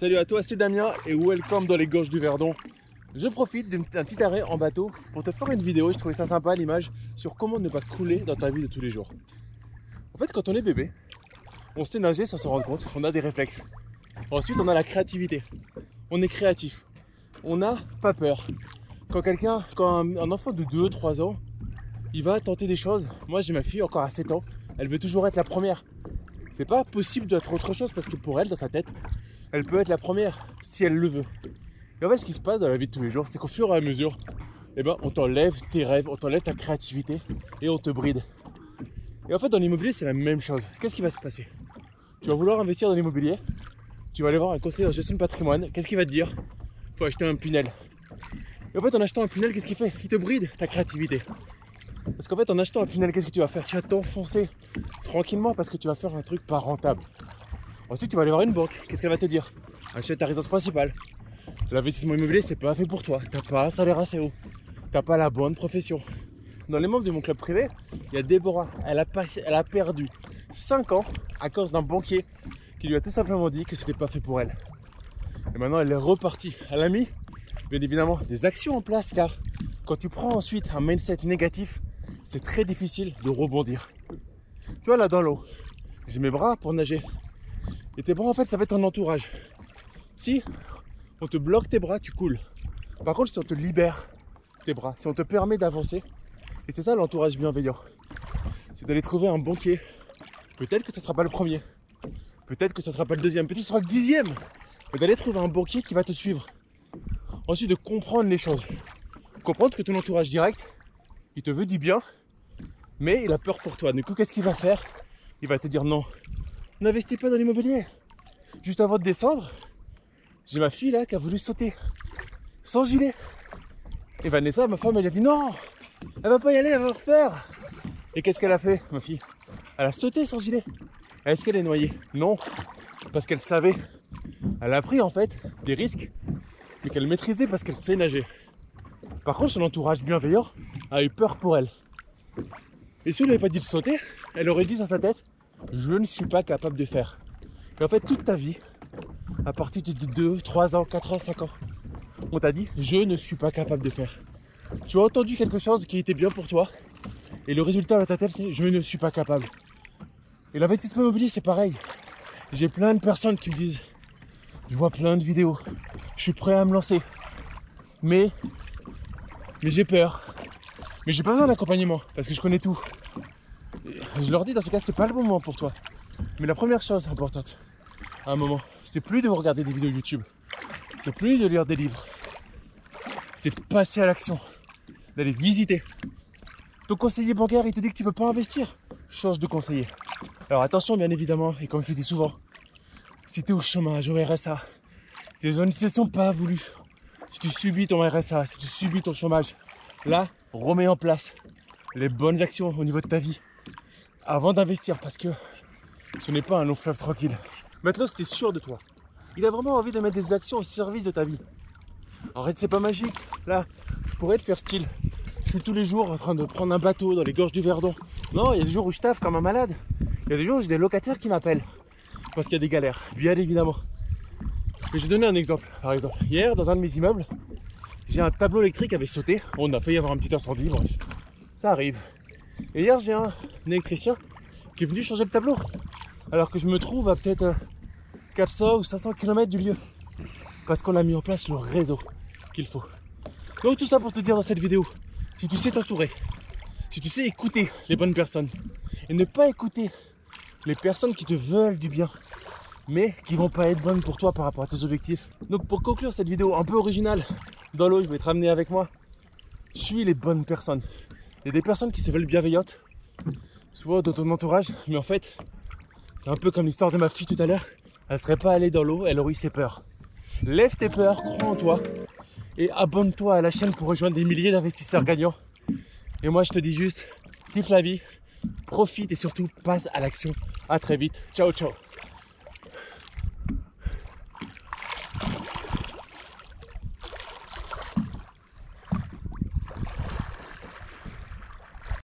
Salut à toi, c'est Damien et welcome dans les gorges du Verdon. Je profite d'un petit arrêt en bateau pour te faire une vidéo, je trouvais ça sympa l'image, sur comment ne pas couler dans ta vie de tous les jours. En fait, quand on est bébé, on sait nager sans se rendre compte, on a des réflexes. Ensuite, on a la créativité. On est créatif. On n'a pas peur. Quand quelqu'un, quand un enfant de 2-3 ans, il va tenter des choses. Moi, j'ai ma fille encore à 7 ans, elle veut toujours être la première. C'est pas possible d'être autre chose parce que pour elle, dans sa tête, elle peut être la première si elle le veut. Et en fait, ce qui se passe dans la vie de tous les jours, c'est qu'au fur et à mesure, eh ben, on t'enlève tes rêves, on t'enlève ta créativité et on te bride. Et en fait, dans l'immobilier, c'est la même chose. Qu'est-ce qui va se passer? Tu vas vouloir investir dans l'immobilier, tu vas aller voir un conseiller en gestion de patrimoine, qu'est-ce qu'il va te dire? Faut acheter un Pinel. Et en fait, en achetant un Pinel, qu'est-ce qu'il fait? Il te bride ta créativité. Parce qu'en fait, en achetant un Pinel, qu'est-ce que tu vas faire? Tu vas t'enfoncer tranquillement parce que tu vas faire un truc pas rentable. Ensuite, tu vas aller voir une banque. Qu'est-ce qu'elle va te dire? Achète ta résidence principale. L'investissement immobilier, c'est pas fait pour toi. T'as pas un salaire assez haut. T'as pas la bonne profession. Dans les membres de mon club privé, il y a Déborah. Elle a, perdu 5 ans à cause d'un banquier qui lui a tout simplement dit que c'était pas fait pour elle. Et maintenant, elle est repartie. Elle a mis, bien évidemment, des actions en place car quand tu prends ensuite un mindset négatif, c'est très difficile de rebondir. Tu vois, là dans l'eau, j'ai mes bras pour nager. Et tes bras, en fait, ça va être ton entourage. Si on te bloque tes bras, tu coules. Par contre, si on te libère tes bras, si on te permet d'avancer, et c'est ça l'entourage bienveillant, c'est d'aller trouver un banquier. Peut-être que ce ne sera pas le premier, peut-être que ce ne sera pas le deuxième, peut-être que ce sera le dixième, mais d'aller trouver un banquier qui va te suivre. Ensuite, de comprendre les choses. Comprendre que ton entourage direct, il te veut du bien, mais il a peur pour toi. Du coup, qu'est-ce qu'il va faire? Il va te dire non, n'investis pas dans l'immobilier. Juste avant de descendre, j'ai ma fille là qui a voulu sauter sans gilet. Et Vanessa, ma femme, elle a dit non, elle va pas y aller, elle va avoir peur. Et qu'est-ce qu'elle a fait, ma fille? Elle a sauté sans gilet. Est-ce qu'elle est noyée? Non, parce qu'elle savait. Elle a pris en fait des risques, mais qu'elle maîtrisait parce qu'elle sait nager. Par contre, son entourage bienveillant a eu peur pour elle. Et si on lui avait pas dit de sauter, elle aurait dit dans sa tête, je ne suis pas capable de faire. Et en fait, toute ta vie, à partir de 2, 3 ans, 4 ans, 5 ans, on t'a dit, je ne suis pas capable de faire. Tu as entendu quelque chose qui était bien pour toi, et le résultat dans ta tête, c'est, je ne suis pas capable. Et l'investissement immobilier, c'est pareil. J'ai plein de personnes qui me disent, je vois plein de vidéos, je suis prêt à me lancer, mais, mais j'ai peur. Mais j'ai pas besoin d'accompagnement, parce que je connais tout. Je leur dis, dans ce cas, c'est pas le moment pour toi. Mais la première chose importante, à un moment, c'est plus de regarder des vidéos YouTube. C'est plus de lire des livres. C'est de passer à l'action. D'aller visiter. Ton conseiller bancaire, il te dit que tu peux pas investir. Change de conseiller. Alors attention, bien évidemment, et comme je le dis souvent, si tu es au chômage, au RSA, si les organisations pas voulues, si tu subis ton RSA, si tu subis ton chômage, là, remets en place les bonnes actions au niveau de ta vie avant d'investir parce que ce n'est pas un long fleuve tranquille. Maintenant, es sûr de toi, il a vraiment envie de mettre des actions au service de ta vie. Arrête, c'est pas magique. Là, je pourrais te faire style. Je suis tous les jours en train de prendre un bateau dans les gorges du Verdon. Non, il y a des jours où je taffe comme un malade. Il y a des jours où j'ai des locataires qui m'appellent. Parce qu'il y a des galères, bien évidemment. Mais je vais donner un exemple. Par exemple, hier, dans un de mes immeubles, j'ai un tableau électrique qui avait sauté. On a failli avoir un petit incendie, bref. Ça arrive. Et hier, j'ai un électricien qui est venu changer le tableau. Alors que je me trouve à peut-être euh, 400 ou 500 km du lieu. Parce qu'on a mis en place le réseau qu'il faut. Donc tout ça pour te dire dans cette vidéo, si tu sais t'entourer, si tu sais écouter les bonnes personnes, et ne pas écouter les personnes qui te veulent du bien, mais qui vont pas être bonnes pour toi par rapport à tes objectifs. Donc pour conclure cette vidéo un peu originale, dans l'eau, je vais te ramener avec moi. Suis les bonnes personnes. Il y a des personnes qui se veulent bienveillantes, souvent dans ton entourage, mais en fait, c'est un peu comme l'histoire de ma fille tout à l'heure. Elle serait pas allée dans l'eau, elle aurait eu ses peurs. Lève tes peurs, crois en toi et abonne-toi à la chaîne pour rejoindre des milliers d'investisseurs gagnants. Et moi, je te dis juste, kiffe la vie, profite et surtout passe à l'action. À très vite. Ciao, ciao.